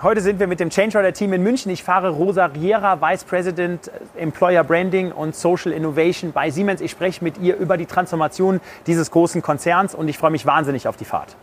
Heute sind wir mit dem Change Rider Team in München. Ich fahre Rosa Riera, Vice President Employer Branding und Social Innovation bei Siemens. Ich spreche mit ihr über die Transformation dieses großen Konzerns und ich freue mich wahnsinnig auf die Fahrt.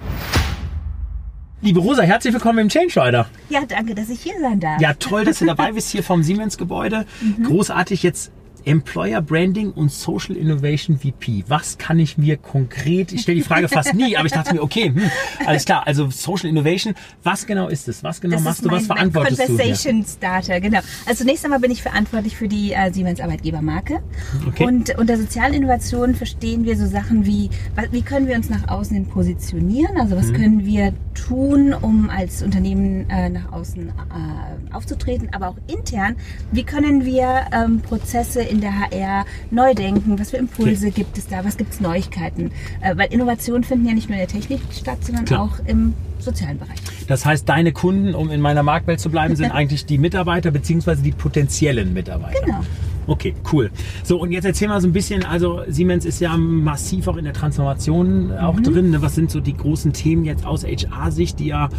Liebe Rosa, herzlich willkommen im Change Rider. Ja, danke, dass ich hier sein darf. Ja, toll, dass du dabei bist hier vom Siemens Gebäude. Mhm. Großartig jetzt Employer Branding und Social Innovation VP. Was kann ich mir konkret, ich stelle die Frage fast nie, aber ich dachte mir, okay, hm, alles klar, also Social Innovation, was genau ist es? Was genau das machst du, was verantwortest Conversation du? Conversation Starter, genau. Also zunächst einmal bin ich verantwortlich für die äh, Siemens Arbeitgebermarke. Okay. Und unter sozialen Innovationen verstehen wir so Sachen wie, wie können wir uns nach außen hin positionieren? Also was mhm. können wir tun, um als Unternehmen äh, nach außen äh, aufzutreten, aber auch intern, wie können wir ähm, Prozesse in der HR neu denken? Was für Impulse gibt es da? Was gibt es Neuigkeiten? Äh, weil Innovationen finden ja nicht nur in der Technik statt, sondern Klar. auch im sozialen Bereich. Das heißt, deine Kunden, um in meiner Marktwelt zu bleiben, sind eigentlich die Mitarbeiter bzw. die potenziellen Mitarbeiter. Genau. Okay, cool. So, und jetzt erzähl mal so ein bisschen, also Siemens ist ja massiv auch in der Transformation auch mhm. drin. Ne? Was sind so die großen Themen jetzt aus HR-Sicht, die ja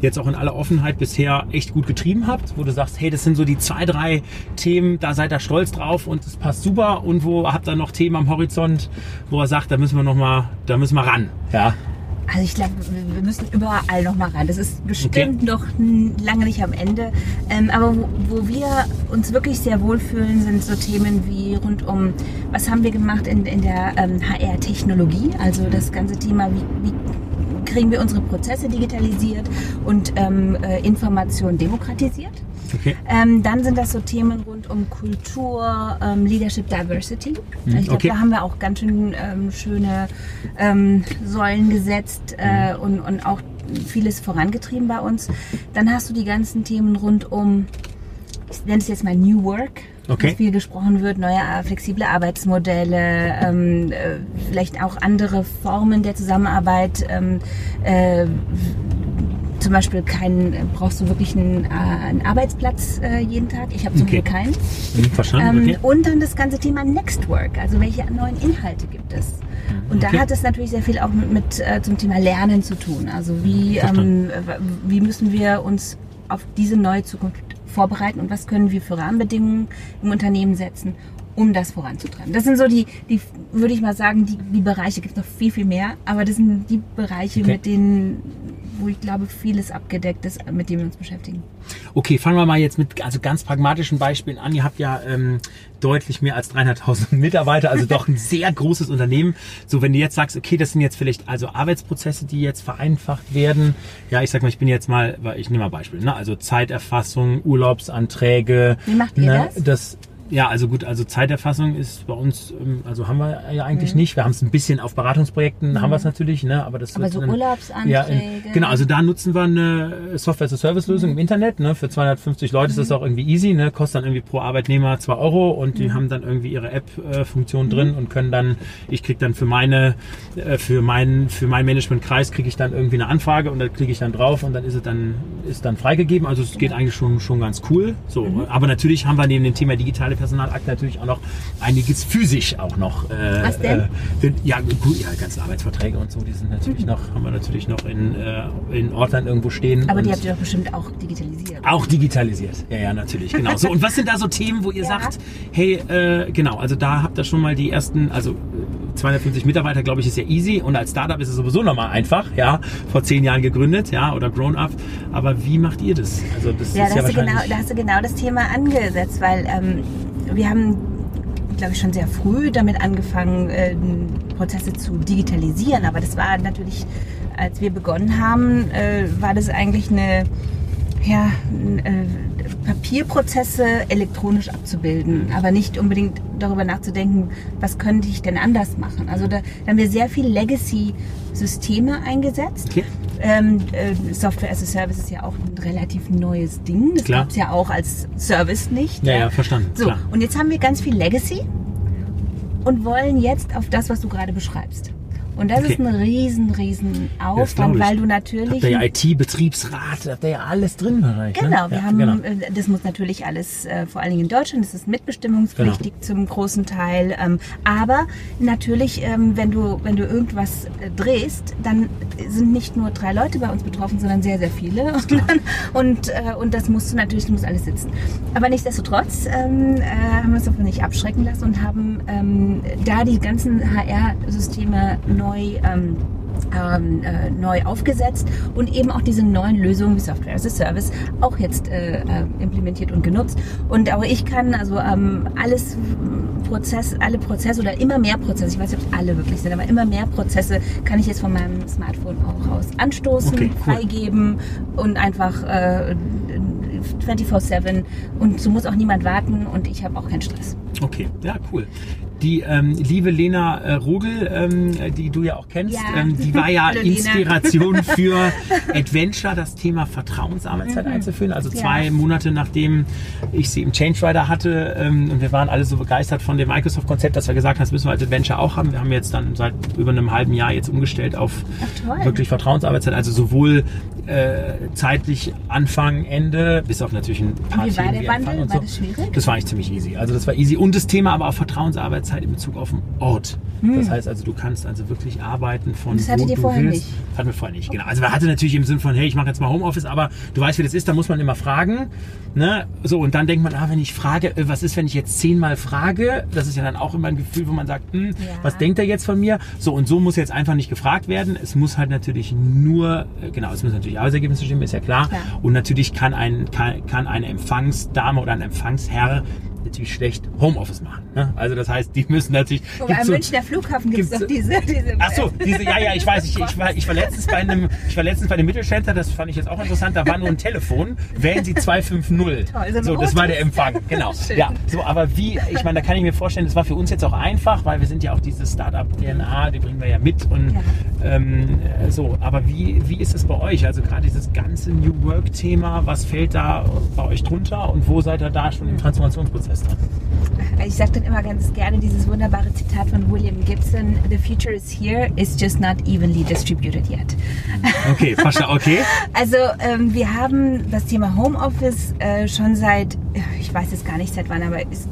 jetzt auch in aller Offenheit bisher echt gut getrieben habt, wo du sagst, hey, das sind so die zwei, drei Themen, da seid ihr stolz drauf und es passt super und wo habt ihr noch Themen am Horizont, wo er sagt, da müssen wir noch mal, da müssen wir ran. Ja. Also ich glaube, wir müssen überall noch mal rein. Das ist bestimmt okay. noch lange nicht am Ende. Ähm, aber wo, wo, wir uns wirklich sehr wohlfühlen, sind so Themen wie rund um, was haben wir gemacht in, in der ähm, HR-Technologie? Also das ganze Thema, wie, wie kriegen wir unsere Prozesse digitalisiert und ähm, äh, Informationen demokratisiert. Okay. Ähm, dann sind das so Themen rund um Kultur, ähm, Leadership, Diversity. Mhm. Ich glaube, okay. da haben wir auch ganz schön ähm, schöne ähm, Säulen gesetzt äh, mhm. und, und auch vieles vorangetrieben bei uns. Dann hast du die ganzen Themen rund um, ich nenne es jetzt mal New Work. Okay. viel gesprochen wird, neue äh, flexible Arbeitsmodelle, ähm, äh, vielleicht auch andere Formen der Zusammenarbeit. Ähm, äh, zum Beispiel keinen, brauchst du wirklich einen, äh, einen Arbeitsplatz äh, jeden Tag. Ich habe zum okay. Glück keinen. Mhm, verstanden. Ähm, okay. Und dann das ganze Thema Next Work, also welche neuen Inhalte gibt es? Und okay. da hat es natürlich sehr viel auch mit, mit äh, zum Thema Lernen zu tun. Also wie, ähm, wie müssen wir uns auf diese neue Zukunft vorbereiten und was können wir für Rahmenbedingungen im Unternehmen setzen, um das voranzutreiben. Das sind so die, die würde ich mal sagen, die, die Bereiche, gibt es noch viel, viel mehr, aber das sind die Bereiche, okay. mit denen wo ich glaube, vieles abgedeckt ist, mit dem wir uns beschäftigen. Okay, fangen wir mal jetzt mit also ganz pragmatischen Beispielen an. Ihr habt ja ähm, deutlich mehr als 300.000 Mitarbeiter, also doch ein sehr großes Unternehmen. So, wenn du jetzt sagst, okay, das sind jetzt vielleicht also Arbeitsprozesse, die jetzt vereinfacht werden. Ja, ich sag mal, ich bin jetzt mal, ich nehme mal Beispiel, ne? also Zeiterfassung, Urlaubsanträge. Wie macht ihr ne? das? das ja, also gut, also Zeiterfassung ist bei uns, ähm, also haben wir ja eigentlich mhm. nicht. Wir haben es ein bisschen auf Beratungsprojekten, mhm. haben wir es natürlich, ne? aber das Aber so dann, Urlaubsanträge. Ja, in, genau, also da nutzen wir eine Software-as-a-Service-Lösung mhm. im Internet. Ne? Für 250 Leute ist das mhm. auch irgendwie easy, ne? kostet dann irgendwie pro Arbeitnehmer 2 Euro und die mhm. haben dann irgendwie ihre App-Funktion drin und können dann, ich krieg dann für meine, äh, für meinen, für meinen Managementkreis kriege ich dann irgendwie eine Anfrage und da klicke ich dann drauf und dann ist es dann, ist dann freigegeben. Also es geht eigentlich schon, schon ganz cool. So, aber natürlich haben wir neben dem Thema digitale Personalakte natürlich auch noch einiges physisch auch noch. Äh, Was denn? Äh, ja, gut, ja, ganze Arbeitsverträge und so, die sind natürlich mhm. noch, haben wir natürlich noch in, äh, in Ordnern irgendwo stehen. Aber die habt ihr doch bestimmt auch digitalisiert. Auch digitalisiert, ja, ja, natürlich, genau. So, und was sind da so Themen, wo ihr ja. sagt, hey, äh, genau, also da habt ihr schon mal die ersten, also 250 Mitarbeiter, glaube ich, ist ja easy und als Startup ist es sowieso nochmal einfach, ja, vor zehn Jahren gegründet, ja, oder grown up. Aber wie macht ihr das? Also das ja, ist da ja hast. Du genau, da hast du genau das Thema angesetzt, weil ähm, wir haben, glaube ich, schon sehr früh damit angefangen, äh, Prozesse zu digitalisieren. Aber das war natürlich, als wir begonnen haben, äh, war das eigentlich eine, ja, äh, Papierprozesse elektronisch abzubilden, aber nicht unbedingt darüber nachzudenken, was könnte ich denn anders machen. Also da, da haben wir sehr viel Legacy-Systeme eingesetzt. Okay. Ähm, äh, Software as a Service ist ja auch ein relativ neues Ding. Das gab es ja auch als Service nicht. Ja, ja, ja verstanden. So, Klar. und jetzt haben wir ganz viel Legacy und wollen jetzt auf das, was du gerade beschreibst. Und das okay. ist ein riesen, riesen Aufwand, weil du natürlich... Habt ihr ja IT-Betriebsrat, habt ihr ja alles drin. Bereich, ne? Genau, ne? wir ja, haben, genau. Äh, das muss natürlich alles, äh, vor allen Dingen in Deutschland, das ist mitbestimmungspflichtig genau. zum großen Teil. Ähm, aber natürlich, ähm, wenn du, wenn du irgendwas äh, drehst, dann sind nicht nur drei Leute bei uns betroffen, sondern sehr, sehr viele. Und, und das musst du natürlich, du musst alles sitzen. Aber nichtsdestotrotz ähm, äh, haben wir uns davon nicht abschrecken lassen und haben da die ganzen HR-Systeme neu ähm, ähm, äh, neu aufgesetzt und eben auch diese neuen Lösungen wie Software as a Service auch jetzt äh, äh, implementiert und genutzt. Und auch ich kann also ähm, alles Prozess, alle Prozesse oder immer mehr Prozesse, ich weiß nicht, ob es alle wirklich sind, aber immer mehr Prozesse kann ich jetzt von meinem Smartphone auch aus anstoßen, okay, cool. freigeben und einfach äh, 24-7 und so muss auch niemand warten und ich habe auch keinen Stress. Okay, ja, cool. Die ähm, liebe Lena äh, Rogel, ähm, die du ja auch kennst, ja. ähm, die war ja Hallo, Inspiration für Adventure, das Thema Vertrauensarbeitszeit mhm. einzuführen. Also zwei ja. Monate nachdem ich sie im Change Rider hatte ähm, und wir waren alle so begeistert von dem Microsoft-Konzept, dass wir gesagt haben, das müssen wir als Adventure auch haben. Wir haben jetzt dann seit über einem halben Jahr jetzt umgestellt auf Ach, wirklich Vertrauensarbeitszeit, also sowohl äh, zeitlich Anfang, Ende, bis auf natürlich ein paar Wie war der Wandel? Und so. War das schwierig? Das war eigentlich ziemlich easy. Also das war easy. Und das Thema aber auch Vertrauensarbeitszeit in Bezug auf den Ort. Hm. Das heißt also, du kannst also wirklich arbeiten von das wo du vorher willst. Nicht. Hatten wir vorher nicht, genau. Also wir hatten natürlich im Sinn von, hey, ich mache jetzt mal Homeoffice, aber du weißt, wie das ist, da muss man immer fragen. Ne? So, und dann denkt man, ah, wenn ich frage, äh, was ist, wenn ich jetzt zehnmal frage? Das ist ja dann auch immer ein Gefühl, wo man sagt, hm, ja. was denkt er jetzt von mir? So, und so muss jetzt einfach nicht gefragt werden. Es muss halt natürlich nur, äh, genau, es muss natürlich Arbeitsergebnisse stimmen, ist ja klar. Ja. Und natürlich kann, ein, kann, kann eine Empfangsdame oder ein Empfangsherr natürlich schlecht Homeoffice machen. Ne? Also das heißt, die müssen natürlich. Wobei am so, Münchner Flughafen gibt es doch diese, diese. Ach so, diese, ja, ja, ich weiß, ich, ich, war, ich war letztens bei einem, ich war letztens bei einem Mittelständler, das fand ich jetzt auch interessant, da war nur ein Telefon, wählen Sie 250. Toll, so, das war der Empfang, genau. Ja, so, aber wie, ich meine, da kann ich mir vorstellen, das war für uns jetzt auch einfach, weil wir sind ja auch diese Startup-DNA, die bringen wir ja mit und ja. Ähm, so, aber wie, wie ist es bei euch? Also gerade dieses ganze New Work-Thema, was fällt da bei euch drunter und wo seid ihr da schon im Transformationsprozess dran? Ich sage dann immer ganz gerne dieses wunderbare Zitat von William Gibson: The future is here, it's just not evenly distributed yet. Okay, okay. also ähm, wir haben das Thema Homeoffice äh, schon seit, ich weiß jetzt gar nicht seit wann, aber ist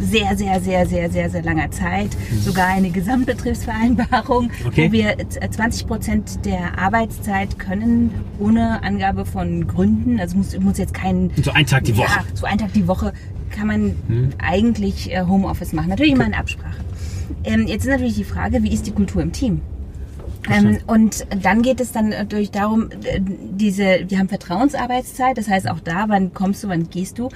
sehr, sehr, sehr, sehr, sehr, sehr langer Zeit mhm. sogar eine Gesamtbetriebsvereinbarung, okay. wo wir 20 Prozent der Arbeitszeit können ohne Angabe von Gründen, also muss, muss jetzt kein... So ein Tag die Woche. Ja, so ein Tag die Woche kann man hm. eigentlich äh, Homeoffice machen. Natürlich immer in Absprache. Ähm, jetzt ist natürlich die Frage, wie ist die Kultur im Team? Ähm, und dann geht es dann natürlich darum, äh, diese, wir haben Vertrauensarbeitszeit, das heißt auch da, wann kommst du, wann gehst du,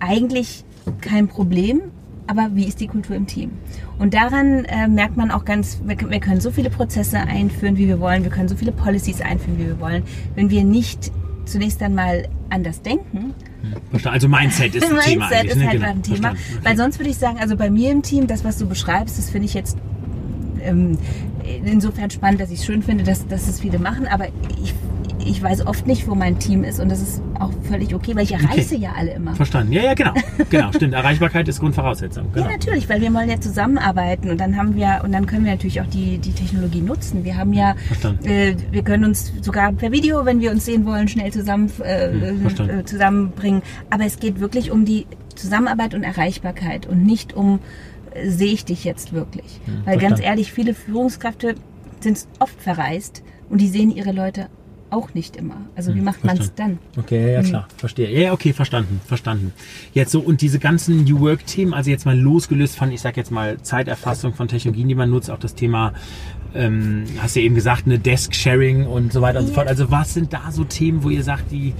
eigentlich kein Problem, aber wie ist die Kultur im Team? Und daran äh, merkt man auch ganz, wir, wir, können so viele Prozesse einführen, wie wir wollen, wir können so viele Policies einführen, wie wir wollen. Wenn wir nicht zunächst einmal anders denken, also Mindset ist ein Mindset Thema. Mindset ist ne? halt genau. ein Thema. Okay. Weil sonst würde ich sagen, also bei mir im Team, das, was du beschreibst, das finde ich jetzt ähm, insofern spannend, dass ich es schön finde, dass, dass es viele machen. Aber ich ich weiß oft nicht, wo mein Team ist und das ist auch völlig okay, weil ich erreiche okay. ja alle immer. Verstanden. Ja, ja, genau. Genau, stimmt. Erreichbarkeit ist Grundvoraussetzung. Genau. Ja, natürlich, weil wir wollen ja zusammenarbeiten und dann haben wir und dann können wir natürlich auch die, die Technologie nutzen. Wir haben ja, äh, wir können uns sogar per Video, wenn wir uns sehen wollen, schnell zusammen äh, äh, zusammenbringen. Aber es geht wirklich um die Zusammenarbeit und Erreichbarkeit und nicht um äh, sehe ich dich jetzt wirklich. Ja, weil verstanden. ganz ehrlich, viele Führungskräfte sind oft verreist und die sehen ihre Leute auch nicht immer. Also wie hm, macht man es dann? Okay, ja, klar, hm. verstehe. Ja, okay, verstanden, verstanden. Jetzt so und diese ganzen New Work Themen, also jetzt mal losgelöst von, ich sag jetzt mal Zeiterfassung von Technologien, die man nutzt, auch das Thema ähm, hast du ja eben gesagt, eine Desk-Sharing und so weiter und so fort. Also was sind da so Themen, wo ihr sagt, die,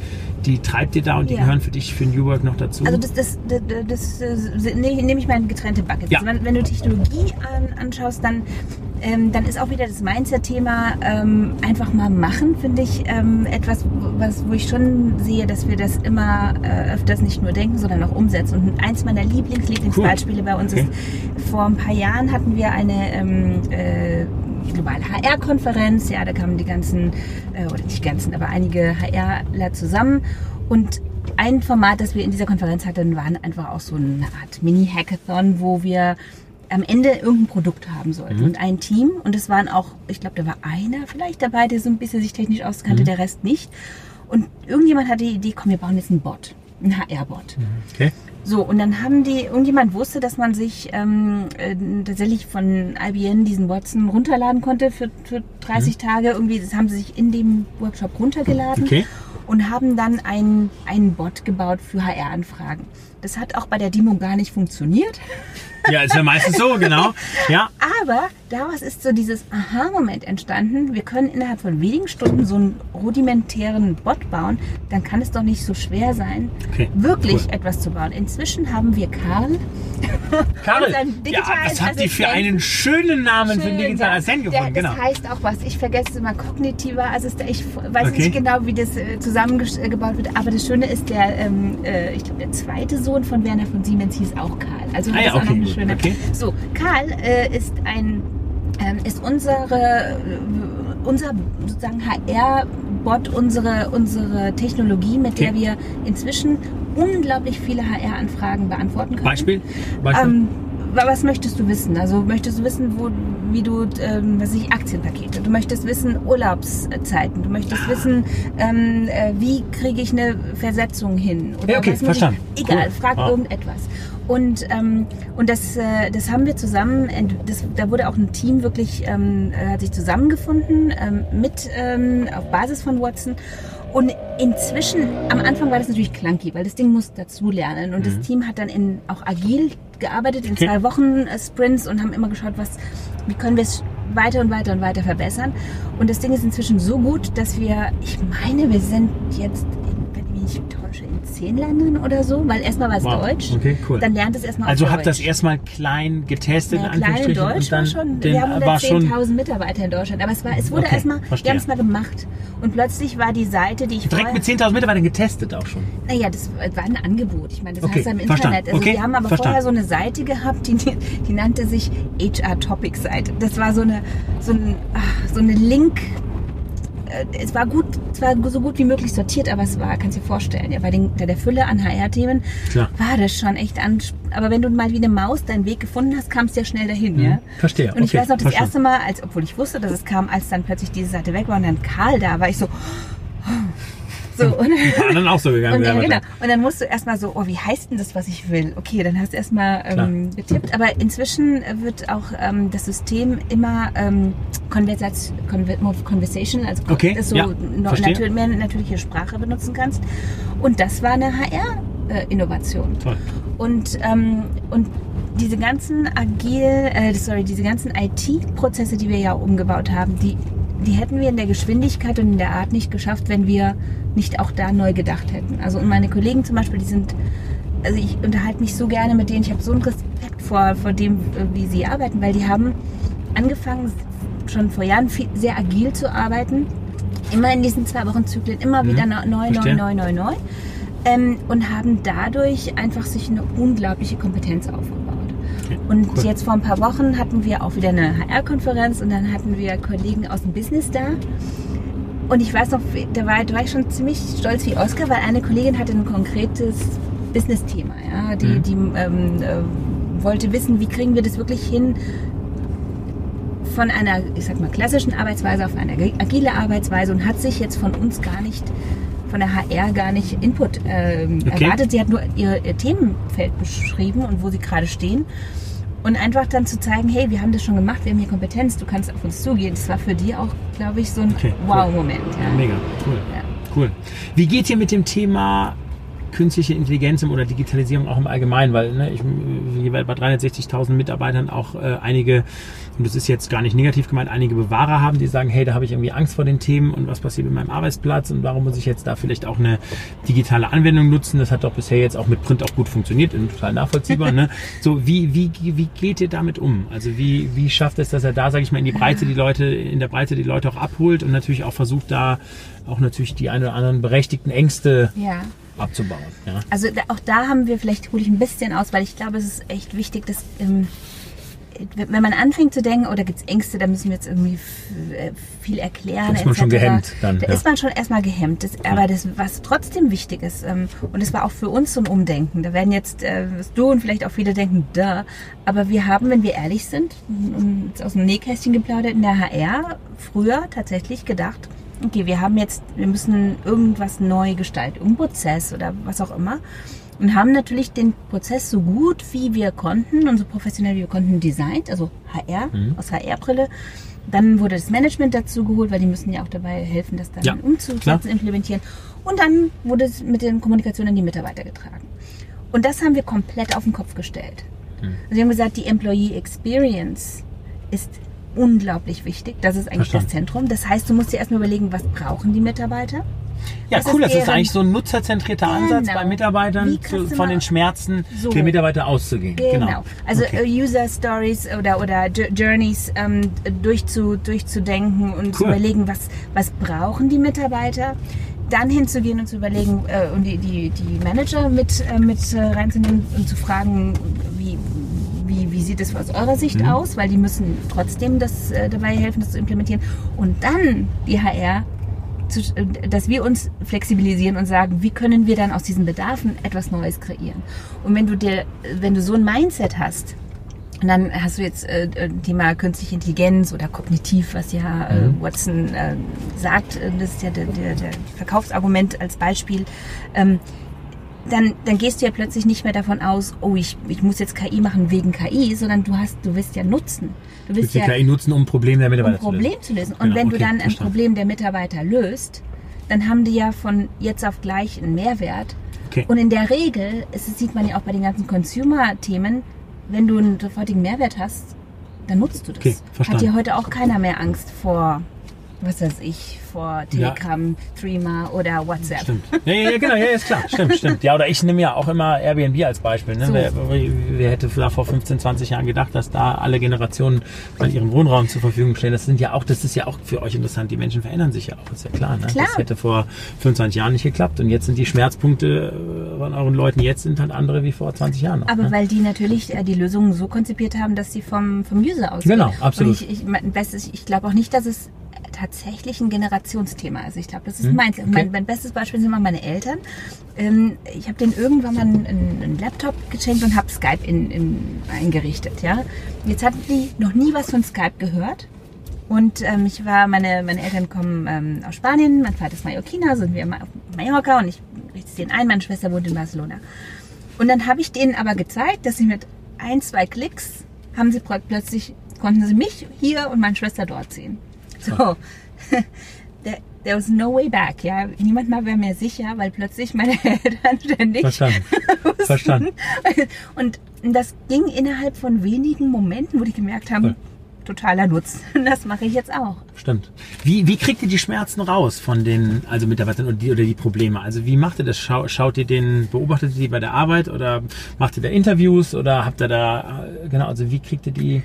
die treibt ihr da und die ja. gehören für dich für New Work noch dazu? Also das, das, das, das, das nehme ich mal in getrennte Buckets. Ja. Also wenn, wenn, du Technologie an, anschaust, dann, ähm, dann ist auch wieder das Mindset-Thema ähm, einfach mal machen, finde ich ähm, etwas, was, wo ich schon sehe, dass wir das immer äh, öfters nicht nur denken, sondern auch umsetzen. Und eins meiner Lieblings-Lieblingsbeispiele cool. bei uns okay. ist, vor ein paar Jahren hatten wir eine ähm, äh, globale HR-Konferenz. Ja, da kamen die ganzen, äh, oder nicht ganzen, aber einige HRler zusammen. Und ein Format, das wir in dieser Konferenz hatten, war einfach auch so eine Art Mini-Hackathon, wo wir am Ende irgendein Produkt haben sollten. Mhm. Und ein Team, und es waren auch, ich glaube, da war einer vielleicht dabei, der so ein bisschen sich technisch auskannte, Mhm. der Rest nicht. Und irgendjemand hatte die Idee, komm, wir bauen jetzt einen Bot, einen HR-Bot. Okay. So, und dann haben die, irgendjemand wusste, dass man sich ähm, äh, tatsächlich von IBM diesen Watson runterladen konnte für, für 30 Tage. Irgendwie, das haben sie sich in dem Workshop runtergeladen Mhm. Okay. und haben dann einen, einen Bot gebaut für HR-Anfragen. Das hat auch bei der Demo gar nicht funktioniert. Ja, ist ja meistens so, genau. Ja. Aber daraus ist so dieses Aha-Moment entstanden. Wir können innerhalb von wenigen Stunden so einen rudimentären Bot bauen. Dann kann es doch nicht so schwer sein, Okay, wirklich cool. etwas zu bauen. Inzwischen haben wir Karl. Karl, ja, was habt ihr für einen schönen Namen für einen Schön, digitalen. Assistent Der- gefunden? Genau. Das heißt auch was. Ich vergesse es immer. Kognitiver Assistent. Ich weiß Okay. nicht genau, wie das äh, zusammengebaut wird. Aber das Schöne ist, der, ähm, äh, ich glaube, der zweite Sohn von Werner von Siemens hieß auch Karl. Also Ah ja, okay, eine gut. schöne. Okay. So, Karl äh, ist ein ähm, ist unsere äh, unser sozusagen HR-Bot, unsere, unsere Technologie, mit der Okay. wir inzwischen unglaublich viele HR-Anfragen beantworten können. Beispiel? Beispiel? Ähm, wa- was möchtest du wissen? Also möchtest du wissen, wo, wie du, ähm, was ich, Aktienpakete. Du möchtest wissen Urlaubszeiten. Du möchtest Ah. wissen, ähm, äh, wie kriege ich eine Versetzung hin? Oder Ja, okay, verstanden. Ich, egal, Cool. frag Ah. irgendetwas. Und, ähm, und das, äh, das haben wir zusammen, das, da wurde auch ein Team wirklich, ähm, äh, hat sich zusammengefunden ähm, mit, ähm, auf Basis von Watson. Und inzwischen, am Anfang war das natürlich clunky, weil das Ding muss dazulernen. Und das Team hat dann in, auch agil gearbeitet, in Mhm. Okay. zwei Wochen äh, Sprints und haben immer geschaut, was, wie können wir es weiter und weiter und weiter verbessern. Und das Ding ist inzwischen so gut, dass wir, ich meine, wir sind jetzt, wenn ich mich nicht zehn Ländern oder so, weil erstmal war es Wow. Deutsch. Okay, cool. Dann lernt es erstmal Also habt das erstmal klein getestet, naja, in klein in Deutsch und dann war schon, den, wir haben war schon 110.000 Mitarbeiter in Deutschland, aber es war, es wurde Okay, erstmal, wir haben es mal gemacht und plötzlich war die Seite, die ich direkt mit 10.000 Mitarbeitern getestet auch schon. naja, das war ein Angebot. Ich meine, das Okay, heißt im verstanden. Internet. Also Okay, wir haben aber verstanden. vorher so eine Seite gehabt, die, die nannte sich HR Topic Seite. Das war so eine, so, ein, ach, so eine Link. Äh, Es war gut, es war so gut wie möglich sortiert, aber es war, kannst du dir vorstellen, ja, bei, den, bei der Fülle an HR-Themen war das schon echt an. Aber wenn du mal wie eine Maus deinen Weg gefunden hast, kamst du ja schnell dahin, ja. Mhm. Verstehe, Und ich okay, weiß noch, das verstanden. erste Mal, als, obwohl ich wusste, dass es kam, als dann plötzlich diese Seite weg war und dann Karl da war, ich so, so, und, anderen auch so gegangen. und, wäre genau. und dann musst du erstmal so, oh, wie heißt denn das, was ich will? Okay, dann hast du erstmal ähm, getippt. Aber inzwischen wird auch ähm, das System immer ähm, Conversation, also Okay, dass du ja, no, verstehe. natür mehr natürliche Sprache benutzen kannst. Und das war eine HR-Innovation. Toll. Und, ähm, und diese ganzen agil, äh, sorry, diese ganzen IT-Prozesse, die wir ja umgebaut haben, die, die hätten wir in der Geschwindigkeit und in der Art nicht geschafft, wenn wir nicht auch da neu gedacht hätten. Also und meine Kollegen zum Beispiel, die sind, also ich unterhalte mich so gerne mit denen, ich habe so einen Respekt vor, vor dem, äh, wie sie arbeiten, weil die haben angefangen, schon vor Jahren viel, sehr agil zu arbeiten. Immer in diesen zwei Wochen Zyklen, immer wieder neu, neu, Mhm. Verstehe. neu, neu, neu. Ähm, und haben dadurch einfach sich eine unglaubliche Kompetenz aufgebaut. Und cool. jetzt vor ein paar Wochen hatten wir auch wieder eine HR-Konferenz und dann hatten wir Kollegen aus dem Business da. Und ich weiß noch, da war, da war ich schon ziemlich stolz wie Oscar, weil eine Kollegin hatte ein konkretes Business-Thema. Ja? Die, Mhm. die ähm, äh, wollte wissen, wie kriegen wir das wirklich hin, von einer, ich sag mal, klassischen Arbeitsweise auf eine agile Arbeitsweise und hat sich jetzt von uns gar nicht, von der HR gar nicht Input ähm, Okay. erwartet. Sie hat nur ihr, ihr Themenfeld beschrieben und wo sie gerade stehen. Und einfach dann zu zeigen, hey, wir haben das schon gemacht, wir haben hier Kompetenz, du kannst auf uns zugehen. Das war für die auch, glaube ich, so ein Okay, cool. Wow-Moment. Ja, Ja. mega, cool. Ja. Cool. Wie geht ihr mit dem Thema künstliche Intelligenz oder Digitalisierung auch im Allgemeinen? Weil ne, ich wie bei 360.000 Mitarbeitern auch äh, einige, und das ist jetzt gar nicht negativ gemeint, einige Bewahrer haben, die sagen, hey, da habe ich irgendwie Angst vor den Themen und was passiert mit meinem Arbeitsplatz und warum muss ich jetzt da vielleicht auch eine digitale Anwendung nutzen? Das hat doch bisher jetzt auch mit Print auch gut funktioniert, und total nachvollziehbar. ne? So, wie, wie, wie geht ihr damit um? Also wie, wie schafft es, dass er da, sage ich mal, in die Breite die Leute, in der Breite die Leute auch abholt und natürlich auch versucht, da auch natürlich die ein oder anderen berechtigten Ängste ja. Abzubauen. Ja. Also auch da haben wir, vielleicht hole ich ein bisschen aus, weil ich glaube, es ist echt wichtig, dass ähm, wenn man anfängt zu denken, oh, da gibt es Ängste, da müssen wir jetzt irgendwie äh, viel erklären. Da ist man schon gehemmt dann. Da ja. ist man schon erstmal gehemmt. Das, aber das, was trotzdem wichtig ist, ähm, und es war auch für uns so ein Umdenken, da werden jetzt äh, du und vielleicht auch viele denken, da. Aber wir haben, wenn wir ehrlich sind, aus dem Nähkästchen geplaudert, in der HR früher tatsächlich gedacht, okay, wir haben jetzt, wir müssen irgendwas neu gestalten, irgendeinen Prozess oder was auch immer. Und haben natürlich den Prozess so gut wie wir konnten und so professionell wie wir konnten designt, also HR, Mhm. aus HR-Brille. Dann wurde das Management dazu geholt, weil die müssen ja auch dabei helfen, das dann Ja, umzusetzen, implementieren. Und dann wurde es mit den Kommunikationen an die Mitarbeiter getragen. Und das haben wir komplett auf den Kopf gestellt. Mhm. Also wir haben gesagt, die Employee Experience ist unglaublich wichtig. Das ist eigentlich Verstanden. das Zentrum. Das heißt, du musst dir erstmal überlegen, was brauchen die Mitarbeiter? Ja, Das cool, ist das ist eigentlich so ein nutzerzentrierter Ansatz Genau. bei Mitarbeitern, zu, von den Schmerzen So. der Mitarbeiter auszugehen. Genau. Also Okay. äh, User Stories oder, oder Jour- Journeys ähm, durchzu, durchzudenken und zu Cool. überlegen, was, was brauchen die Mitarbeiter. Dann hinzugehen und zu überlegen äh, und die, die, die Manager mit, äh, mit äh, reinzunehmen und zu fragen, sieht es aus eurer Sicht Mhm. aus, weil die müssen trotzdem das, äh, dabei helfen, das zu implementieren. Und dann die HR zu, äh, dass wir uns flexibilisieren und sagen, wie können wir dann aus diesen Bedarfen etwas Neues kreieren. Und wenn du dir, wenn du so ein Mindset hast, und dann hast du jetzt äh, äh, Thema künstliche Intelligenz oder kognitiv, was ja äh, Mhm. Watson äh, sagt, äh, das ist ja der, der, der Verkaufsargument als Beispiel. Ähm, dann, dann gehst du ja plötzlich nicht mehr davon aus, oh, ich, ich muss jetzt KI machen wegen KI, sondern du hast, du willst ja nutzen. Du willst Willst die ja KI nutzen, um ein Problem der um Mitarbeiter ein Problem zu lösen. Und Genau, wenn du okay, dann ein verstanden. Problem der Mitarbeiter löst, dann haben die ja von jetzt auf gleich einen Mehrwert. Okay. Und in der Regel, es sieht man ja auch bei den ganzen Consumer-Themen, wenn du einen sofortigen Mehrwert hast, dann nutzt du das. Okay, verstanden. Hat ja heute auch keiner mehr Angst vor, was weiß ich, vor Telegram, Threema oder WhatsApp. Stimmt. Ja, ja, ja, genau, ja, ist klar. Stimmt, stimmt. Ja, oder ich nehme ja auch immer Airbnb als Beispiel. Ne? So. Wer, wer hätte da vor 15, 20 Jahren gedacht, dass da alle Generationen ihren Wohnraum zur Verfügung stellen? Das sind ja auch, das ist ja auch für euch interessant. Die Menschen verändern sich ja auch, ist ja klar. Ne? Klar. Das hätte vor 25 Jahren nicht geklappt. Und jetzt sind die Schmerzpunkte äh, von euren Leuten jetzt sind halt andere wie vor 20 Jahren. Noch, Aber ne? weil die natürlich äh, die Lösungen so konzipiert haben, dass sie vom, vom User ausgehen. Genau, absolut. Und ich, ich, bestes, ich glaube auch nicht, dass es tatsächlich ein Generationsthema ist. Ich glaube, das ist Hm, meins. okay. Mein, mein bestes Beispiel sind mal meine Eltern. Ähm, ich habe denen irgendwann mal einen, einen Laptop geschenkt und habe Skype in, in, eingerichtet. Ja? Jetzt hatten die noch nie was von Skype gehört. Und ähm, ich war, meine, meine Eltern kommen ähm, aus Spanien, mein Vater ist Mallorquiner, sind wir auf Mallorca und ich richte es denen ein, meine Schwester wohnt in Barcelona. Und dann habe ich denen aber gezeigt, dass sie mit ein, zwei Klicks haben sie pl- plötzlich, konnten sie mich hier und meine Schwester dort sehen. So, there, there was no way back, ja. Niemand mal wäre mir sicher, weil plötzlich meine Eltern ständig Verstanden. wussten. Verstanden. Und das ging innerhalb von wenigen Momenten, wo die gemerkt haben, Cool. totaler Nutzen. Das mache ich jetzt auch. Stimmt. Wie, wie kriegt ihr die Schmerzen raus von den also Mitarbeitern oder die, oder die Probleme? Also wie macht ihr das? Schau, schaut ihr den, beobachtet ihr die bei der Arbeit oder macht ihr da Interviews oder habt ihr da äh, genau, also wie kriegt ihr die,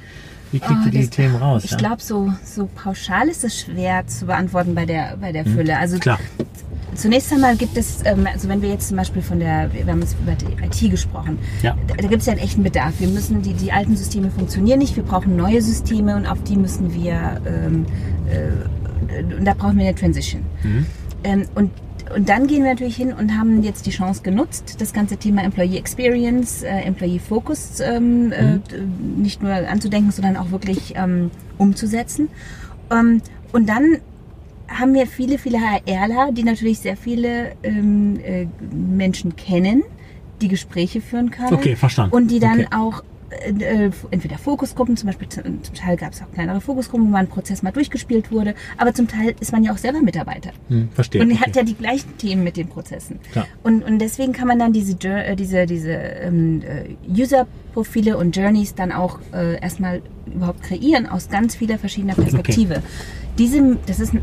wie kriegt Oh, ihr die Themen raus? Ich ja? glaube, so, so pauschal ist es schwer zu beantworten bei der, bei der Fülle. Also Hm, Klar. Zunächst einmal gibt es, ähm, also wenn wir jetzt zum Beispiel von der, wir haben jetzt über die IT gesprochen, Ja. da, gibt es ja einen echten Bedarf. Wir müssen, die, die alten Systeme funktionieren nicht, wir brauchen neue Systeme und auf die müssen wir, ähm, äh, und da brauchen wir eine Transition. Mhm. Ähm, und und dann gehen wir natürlich hin und haben jetzt die Chance genutzt, das ganze Thema Employee Experience, äh, Employee Focus ähm, äh, Mhm. d- nicht nur anzudenken, sondern auch wirklich ähm, umzusetzen. Ähm, und dann haben wir viele, viele HRler, die natürlich sehr viele ähm, äh, Menschen kennen, die Gespräche führen können. Okay, verstanden. Und die dann Okay. auch äh, äh, entweder Fokusgruppen, zum Beispiel zum Teil gab es auch kleinere Fokusgruppen, wo mal ein Prozess mal durchgespielt wurde, aber zum Teil ist man ja auch selber Mitarbeiter. Hm, verstehe. Und okay. hat ja die gleichen Themen mit den Prozessen. Klar. Und, und deswegen kann man dann diese, äh, diese, diese ähm, äh, User-Profile und Journeys dann auch äh, erstmal überhaupt kreieren aus ganz vieler verschiedener Perspektive. Diese, das ist,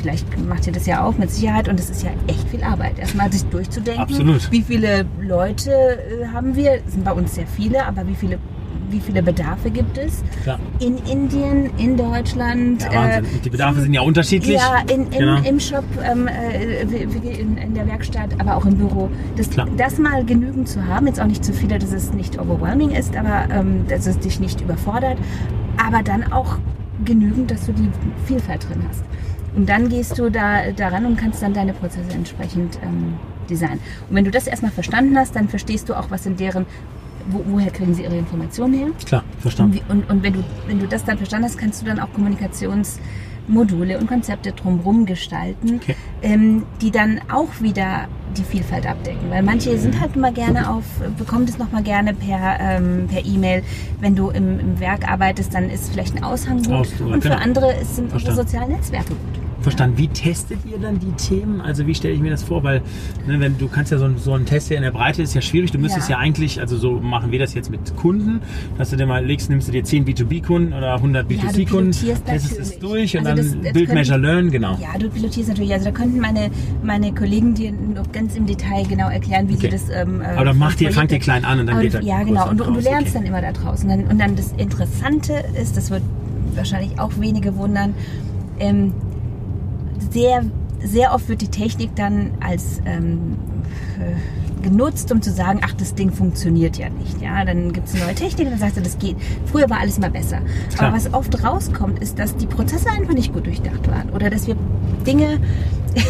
vielleicht macht ihr das ja auch mit Sicherheit und das ist ja echt viel Arbeit. Erstmal sich durchzudenken, Absolut. wie viele Leute äh, haben wir, es sind bei uns sehr viele, aber wie viele wie viele Bedarfe gibt es. Klar. In Indien, in Deutschland. Ja, Wahnsinn. äh, die Bedarfe sind ja unterschiedlich. Ja, in, in, Genau. im Shop, ähm, äh, in, in der Werkstatt, aber auch im Büro. Das, das mal genügend zu haben, jetzt auch nicht zu viele, dass es nicht overwhelming ist, aber ähm, dass es dich nicht überfordert, aber dann auch genügend, dass du die Vielfalt drin hast. Und dann gehst du da daran und kannst dann deine Prozesse entsprechend ähm, designen. Und wenn du das erstmal verstanden hast, dann verstehst du auch, was in deren, wo, woher kriegen sie ihre Informationen her. Klar, Und, verstanden. wie, und, und wenn, du, wenn du das dann verstanden hast, kannst du dann auch Kommunikationsmodule und Konzepte drumherum gestalten, Okay. ähm, die dann auch wieder die Vielfalt abdecken. Weil manche sind halt immer gerne auf, bekommen das nochmal gerne per ähm, per E-Mail. Wenn du im, im Werk arbeitest, dann ist vielleicht ein Aushang gut. Aus- und für genau. andere sind unsere sozialen Netzwerke gut. Verstanden. Wie testet ihr dann die Themen? Also wie stelle ich mir das vor? Weil ne, wenn du kannst ja so, ein- so einen Test hier in der Breite ist ja schwierig. Du müsstest ja. Ja. eigentlich, also so machen wir das jetzt mit Kunden, dass du dir mal legst, nimmst du dir 10 B2B-Kunden oder 100 Ja, du B2C-Kunden, pilotierst testest es durch und Also das- dann das Build, können- Measure, Learn, genau. Ja, du pilotierst natürlich. Also da könnten meine, meine Kollegen dir noch ganz im Detail genau erklären, wie Okay. sie das. Ähm, äh, Aber dann macht ihr, fangt ihr klein an und dann Aber geht er Ja, genau. Und, du- und du lernst okay. dann immer da draußen. Und dann, und dann das Interessante ist, das wird wahrscheinlich auch wenige wundern, ähm, sehr, sehr oft wird die Technik dann als ähm, äh, genutzt, um zu sagen, ach, das Ding funktioniert ja nicht. Ja, dann gibt es eine neue Technik und dann sagst du, das geht. Früher war alles mal besser. Klar. Aber was oft rauskommt, ist, dass die Prozesse einfach nicht gut durchdacht waren oder dass wir Dinge,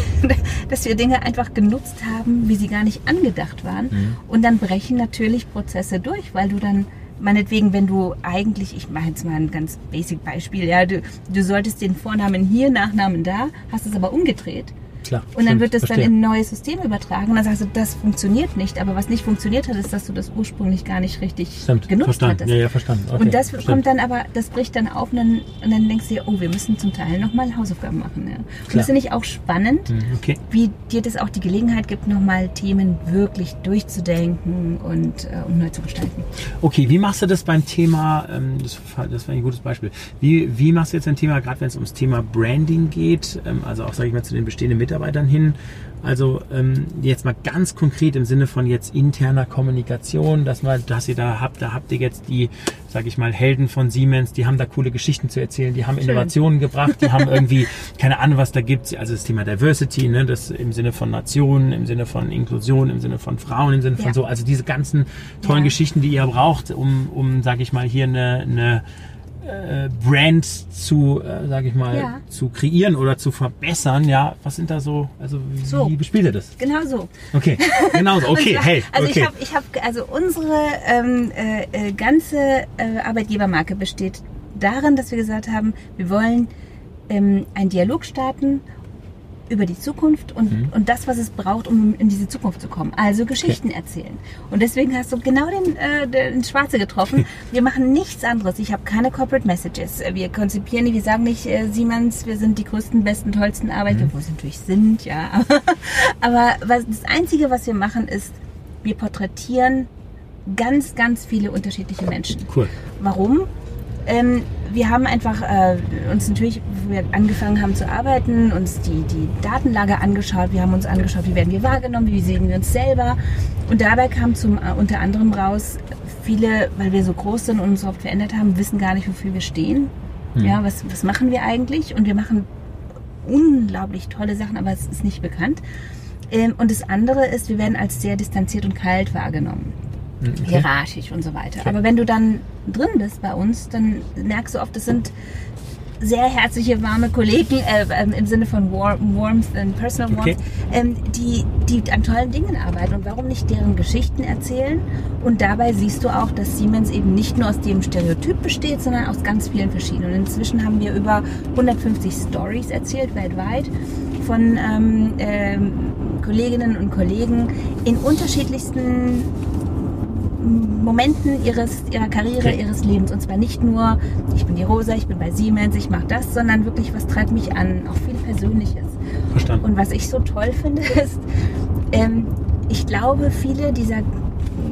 dass wir Dinge einfach genutzt haben, wie sie gar nicht angedacht waren. Mhm. Und dann brechen natürlich Prozesse durch, weil du dann meinetwegen, wenn du eigentlich, ich mache jetzt mal ein ganz basic Beispiel, ja, du, du solltest den Vornamen hier, Nachnamen da, hast es aber umgedreht. Klar, Und dann wird es dann verstehe. in ein neues System übertragen. Und dann sagst du, das funktioniert nicht. Aber was nicht funktioniert hat, ist, dass du das ursprünglich gar nicht richtig Stimmt, genutzt verstanden. hattest. Ja, ja, verstanden. Okay, und das stimmt. kommt dann aber, das bricht dann auf und dann, und dann denkst du dir, oh, wir müssen zum Teil nochmal Hausaufgaben machen. Ja. Und das finde ich auch spannend, Hm, Okay. wie dir das auch die Gelegenheit gibt, nochmal Themen wirklich durchzudenken und, äh, und neu zu gestalten. Okay, wie machst du das beim Thema, ähm, das, das war ein gutes Beispiel, wie, wie machst du jetzt ein Thema, gerade wenn es ums Thema Branding geht, ähm, also auch, sage ich mal, zu den bestehenden Mitarbeitern hin, also ähm, jetzt mal ganz konkret im Sinne von jetzt interner Kommunikation, dass man, dass ihr da habt, da habt ihr jetzt die, sage ich mal, Helden von Siemens, die haben da coole Geschichten zu erzählen, die haben Schön. Innovationen gebracht, die haben irgendwie, keine Ahnung, was da gibt, also das Thema Diversity, ne, das im Sinne von Nationen, im Sinne von Inklusion, im Sinne von Frauen, im Sinne von Ja. so, also diese ganzen tollen Ja. Geschichten, die ihr braucht, um, um sage ich mal, hier eine, eine äh, Brand zu, äh, sage ich mal, Ja. zu kreieren oder zu verbessern. Ja, was sind da so, also wie, So. wie bespielt ihr das? Genau so. Okay, genau so, okay, zwar- hey, Also okay. ich habe, ich hab, also unsere ähm, äh, äh, ganze äh, Arbeitgebermarke besteht darin, dass wir gesagt haben, wir wollen ähm, einen Dialog starten über die Zukunft und, Mhm. und das, was es braucht, um in diese Zukunft zu kommen. Also Geschichten erzählen. Und deswegen hast du genau den, äh, den Schwarze getroffen. Wir machen nichts anderes. Ich habe keine Corporate Messages. Wir konzipieren nicht, wir sagen nicht, äh, Siemens, wir sind die größten, besten, tollsten Arbeitgeber, wo sie natürlich sind, ja. Aber was, das Einzige, was wir machen, ist, wir porträtieren ganz, ganz viele unterschiedliche Menschen. Cool. Warum? Ähm, wir haben einfach äh, uns natürlich, wo wir angefangen haben zu arbeiten, uns die, die Datenlage angeschaut. Wir haben uns angeschaut, wie werden wir wahrgenommen, wie sehen wir uns selber. Und dabei kam zum äh, unter anderem raus, viele, weil wir so groß sind und uns oft verändert haben, wissen gar nicht, wofür wir stehen. Hm. Ja, was, was machen wir eigentlich? Und wir machen unglaublich tolle Sachen, aber es ist nicht bekannt. Ähm, und das andere ist, wir werden als sehr distanziert und kalt wahrgenommen Hm, Okay. hierarchisch und so weiter. Okay. Aber wenn du dann drin bist bei uns, dann merkst du oft, das sind sehr herzliche, warme Kollegen äh, ähm, im Sinne von War Warmth und Personal Warmth, Okay. ähm, die, die an tollen Dingen arbeiten. Und warum nicht deren Geschichten erzählen? Und dabei siehst du auch, dass Siemens eben nicht nur aus dem Stereotyp besteht, sondern aus ganz vielen verschiedenen. Und inzwischen haben wir über 150 Stories erzählt weltweit von ähm, ähm, Kolleginnen und Kollegen in unterschiedlichsten Momenten ihres, ihrer Karriere, Okay. ihres Lebens. Und zwar nicht nur, ich bin die Rosa, ich bin bei Siemens, ich mache das, sondern wirklich, was treibt mich an, auch viel Persönliches. Verstanden. Und was ich so toll finde, ist, ähm, ich glaube, viele dieser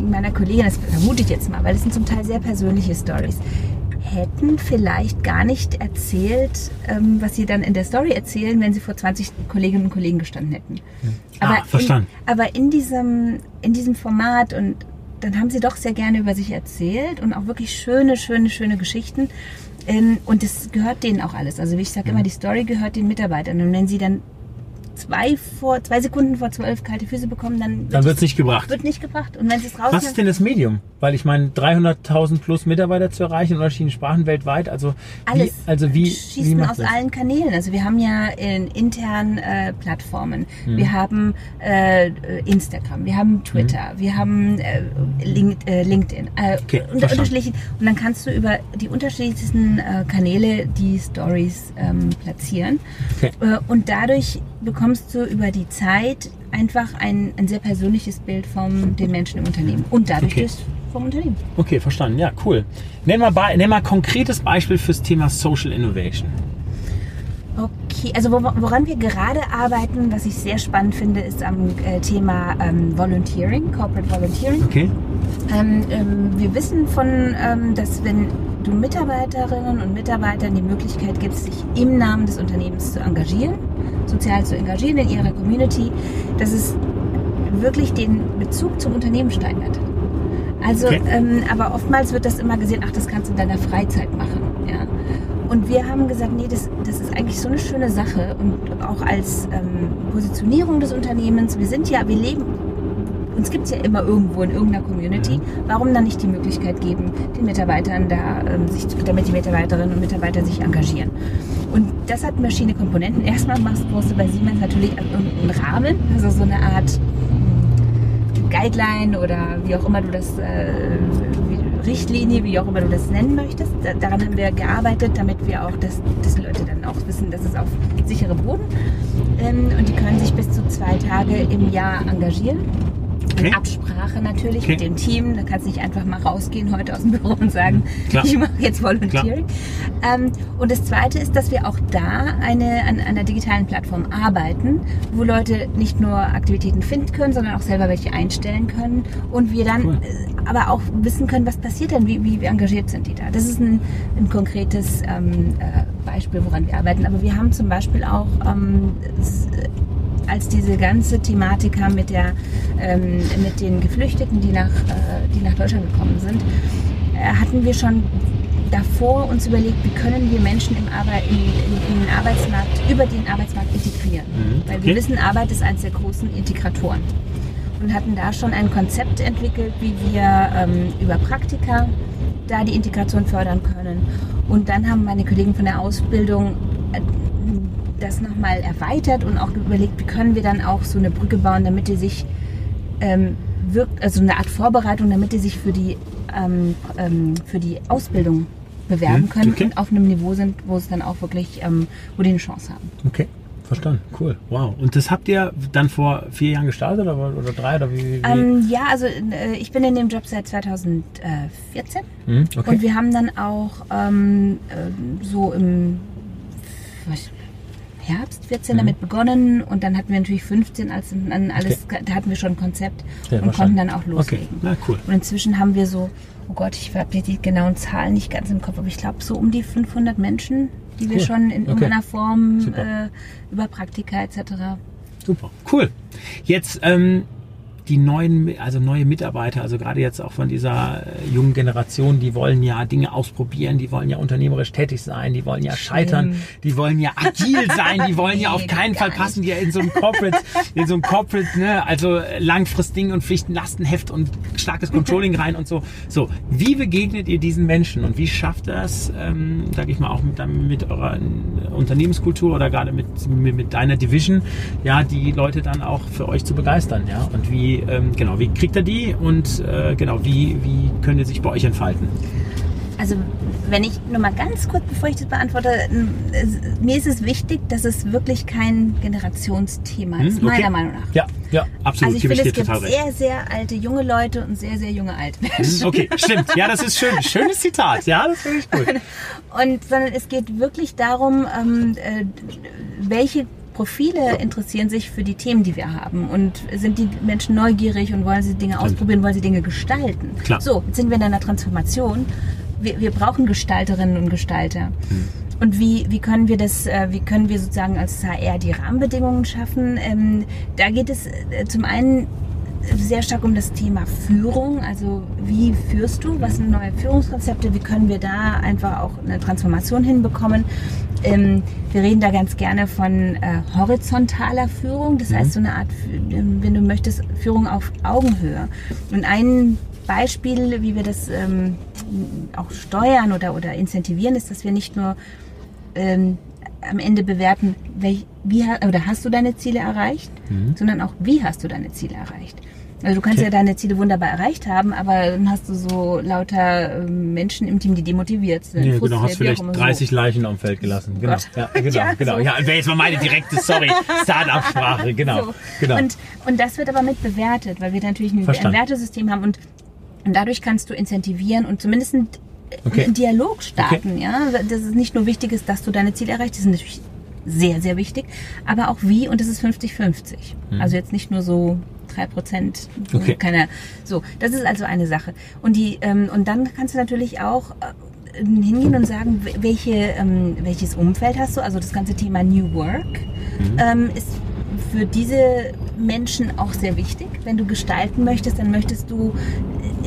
meiner Kollegen, das vermute ich jetzt mal, weil es sind zum Teil sehr persönliche Stories, hätten vielleicht gar nicht erzählt, ähm, was sie dann in der Story erzählen, wenn sie vor 20 Kolleginnen und Kollegen gestanden hätten. Ah, verstanden. In, aber in diesem, in diesem Format und dann haben sie doch sehr gerne über sich erzählt und auch wirklich schöne, schöne, schöne Geschichten. Ähm, und das gehört denen auch alles. Also wie ich sage immer, die Story gehört den Mitarbeitern. Und wenn sie dann zwei, vor, zwei Sekunden vor zwölf kalte Füße bekommen, dann, Dann wird es nicht gebracht. wird nicht gebracht. Und wenn sie es raus Was ist denn das Medium? Weil ich meine, 300.000 plus Mitarbeiter zu erreichen in unterschiedlichen Sprachen weltweit, also alles wie, also wie, wie schießen macht aus das? allen Kanälen. Also wir haben ja in internen äh, Plattformen, Mhm. wir haben äh, Instagram, wir haben Twitter, wir haben äh, Link, äh, LinkedIn, äh, Okay, und. Und dann kannst du über die unterschiedlichsten äh, Kanäle die Stories ähm, platzieren. Okay. Und dadurch bekommst du über die Zeit einfach ein, ein sehr persönliches Bild von den Menschen im Unternehmen und dadurch Okay. vom Unternehmen. Okay, verstanden. Ja, cool. Nenn mal, nenn mal ein konkretes Beispiel fürs Thema Social Innovation. Okay, also wo, woran wir gerade arbeiten, was ich sehr spannend finde, ist am äh, Thema ähm, Volunteering, Corporate Volunteering. Okay? Ähm, ähm, wir wissen von, ähm, dass wenn du Mitarbeiterinnen und Mitarbeitern die Möglichkeit gibst, sich im Namen des Unternehmens zu engagieren, sozial zu engagieren in ihrer Community, dass es wirklich den Bezug zum Unternehmen steigert. Also, Okay. ähm, aber oftmals wird das immer gesehen, ach, das kannst du in deiner Freizeit machen. Ja. Und wir haben gesagt, nee, das, das ist eigentlich so eine schöne Sache und auch als ähm, Positionierung des Unternehmens. Wir sind ja, wir leben, uns gibt es ja immer irgendwo in irgendeiner Community. Warum dann nicht die Möglichkeit geben, den Mitarbeitern da, ähm, sich, damit die Mitarbeiterinnen und Mitarbeiter sich engagieren? Und das hat verschiedene Komponenten. Erstmal machst brauchst du bei Siemens natürlich einen Rahmen, also so eine Art Guideline oder wie auch immer du das, äh, Richtlinie, wie auch immer du das nennen möchtest. Da, daran haben wir gearbeitet, damit wir auch, das, dass die Leute dann auch wissen, dass es auf sichere Boden. Ähm, und die können sich bis zu zwei Tage im Jahr engagieren. Okay. In Absprache natürlich Okay. mit dem Team. Da kannst du nicht einfach mal rausgehen heute aus dem Büro und sagen, Klar. ich mache jetzt Volunteering. Ähm, und das Zweite ist, dass wir auch da eine, an einer digitalen Plattform arbeiten, wo Leute nicht nur Aktivitäten finden können, sondern auch selber welche einstellen können. Und wir dann Cool. äh, aber auch wissen können, was passiert denn, wie, wie engagiert sind die da. Das ist ein, ein konkretes ähm, äh, Beispiel, woran wir arbeiten. Aber wir haben zum Beispiel auch ähm, s- als diese ganze Thematik kam mit, der, ähm, mit den Geflüchteten, die nach, äh, die nach Deutschland gekommen sind, äh, hatten wir schon davor uns überlegt, wie können wir Menschen im Arbeit, in, in, in den Arbeitsmarkt, über den Arbeitsmarkt integrieren. Mhm, Weil okay. wir wissen, Arbeit ist eines der großen Integratoren. Und hatten da schon ein Konzept entwickelt, wie wir ähm, über Praktika da die Integration fördern können. Und dann haben meine Kollegen von der Ausbildung äh, das nochmal erweitert und auch überlegt, wie können wir dann auch so eine Brücke bauen, damit die sich ähm, wirkt, also eine Art Vorbereitung, damit die sich für die, ähm, ähm, für die Ausbildung bewerben Mhm, können okay. und auf einem Niveau sind, wo es dann auch wirklich, ähm, wo die eine Chance haben. Okay. Verstanden. Cool. Wow. Und das habt ihr dann vor vier Jahren gestartet oder, oder drei oder wie? wie? Ähm, ja, also äh, ich bin in dem Job seit 2014 Hm, okay. und wir haben dann auch ähm, ähm, so im Herbst 14 Mhm. damit begonnen und dann hatten wir natürlich 15, als dann alles, da hatten wir schon ein Konzept Ja, und konnten dann auch okay. loslegen. Na cool. Und inzwischen haben wir so, oh Gott, ich habe die genauen Zahlen nicht ganz im Kopf, aber ich glaube so um die 500 Menschen, die wir Cool. schon in Okay. irgendeiner Form äh, über Praktika etc. Super, cool. Jetzt ähm, die neuen, also neue Mitarbeiter, also gerade jetzt auch von dieser äh, jungen Generation, die wollen ja Dinge ausprobieren, die wollen ja unternehmerisch tätig sein, die wollen ja scheitern, die wollen ja agil sein, die wollen ja Nee, auf keinen Fall passen, die ja in so einem Corporate, in so einem Corporate, ne, also Langfristdingen und Pflichten, Lastenheft und starkes Controlling rein und so. So, wie begegnet ihr diesen Menschen und wie schafft das, ähm, sage ich mal, auch mit, mit eurer Unternehmenskultur oder gerade mit, mit, mit deiner Division, ja, die Leute dann auch für euch zu begeistern, ja? Und wie, ähm, genau, wie kriegt ihr die und äh, genau, wie, wie können die sich bei euch entfalten? Also wenn ich nur mal ganz kurz, bevor ich das beantworte, es- mir ist es wichtig, dass es wirklich kein Generationsthema ist, Hm, okay. meiner Meinung nach. Ja, ja, absolut, Also ich gebe finde, ich es gibt sehr, sehr alte junge Leute und sehr, sehr junge alte Hm, Menschen. Okay, stimmt. Ja, das ist schön. Schönes Zitat. Ja, das finde ich gut. Und sondern es geht wirklich darum, ähm, äh, welche Profile interessieren sich für die Themen, die wir haben und sind die Menschen neugierig und wollen sie Dinge ausprobieren, wollen sie Dinge gestalten. Klar. So, jetzt sind wir in einer Transformation. Wir, wir brauchen Gestalterinnen und Gestalter. Und wie, wie können wir das, äh, wie können wir sozusagen als HR die Rahmenbedingungen schaffen? Ähm, da geht es äh, zum einen sehr stark um das Thema Führung. Also wie führst du? Was sind neue Führungskonzepte? Wie können wir da einfach auch eine Transformation hinbekommen? Ähm, wir reden da ganz gerne von äh, horizontaler Führung. Das mhm. heißt so eine Art, ähm, wenn du möchtest, Führung auf Augenhöhe. Und ein Beispiel, wie wir das ähm, auch steuern oder, oder incentivieren, ist, dass wir nicht nur ähm, am Ende bewerten, welch, wie, oder hast du deine Ziele erreicht, mhm. sondern auch, wie hast du deine Ziele erreicht. Also du kannst okay. ja deine Ziele wunderbar erreicht haben, aber dann hast du so lauter ähm, Menschen im Team, die demotiviert sind. Ja, genau, hast vielleicht 30 so. Leichen am Feld gelassen. Genau, ja, genau, ja, genau. So. Ja, wäre jetzt mal meine direkte, sorry, Start-up-Sprache, genau. So. genau. Und, und das wird aber mit bewertet, weil wir natürlich ein, ein Wertesystem haben und, und dadurch kannst du incentivieren und zumindest okay. einen Dialog starten. Okay. Ja, das ist nicht nur wichtig ist, dass du deine Ziele erreichst, das ist natürlich sehr, sehr wichtig, aber auch wie und das ist 50-50. Mhm. Also jetzt nicht nur so drei Prozent, okay. keine, so. Das ist also eine Sache. Und die ähm, und dann kannst du natürlich auch äh, hingehen und sagen, welche, ähm, welches Umfeld hast du? Also das ganze Thema New Work mhm. ähm, ist für diese Menschen auch sehr wichtig. Wenn du gestalten möchtest, dann möchtest du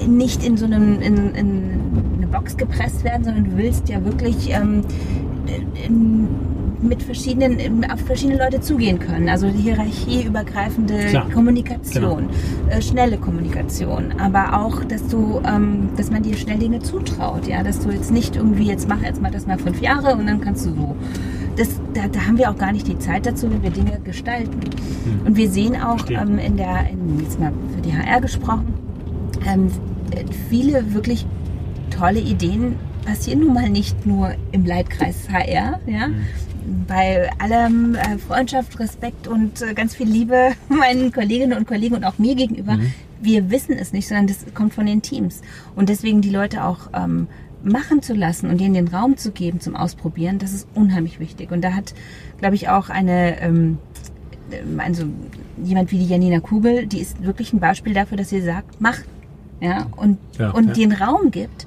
nicht in so einem in, in eine Box gepresst werden, sondern du willst ja wirklich ähm, in, mit verschiedenen, auf verschiedene Leute zugehen können. Also hierarchieübergreifende Klar. Kommunikation, genau. äh, schnelle Kommunikation, aber auch, dass du, ähm, dass man dir schnell Dinge zutraut, ja, dass du jetzt nicht irgendwie jetzt mach jetzt mal das mal fünf Jahre und dann kannst du so. Das, da, da haben wir auch gar nicht die Zeit dazu, wenn wir Dinge gestalten. Hm. Und wir sehen auch ähm, in der, in, jetzt mal für die HR gesprochen, ähm, viele wirklich tolle Ideen passieren nun mal nicht nur im Leitkreis HR, ja, mhm bei allem äh, Freundschaft, Respekt und äh, ganz viel Liebe meinen Kolleginnen und Kollegen und auch mir gegenüber. Mhm. Wir wissen es nicht, sondern das kommt von den Teams. Und deswegen die Leute auch ähm, machen zu lassen und ihnen den Raum zu geben zum Ausprobieren, das ist unheimlich wichtig. Und da hat, glaube ich, auch eine, ähm, also jemand wie die Janina Kugel, die ist wirklich ein Beispiel dafür, dass sie sagt, mach, ja, und, ja, und ja. den Raum gibt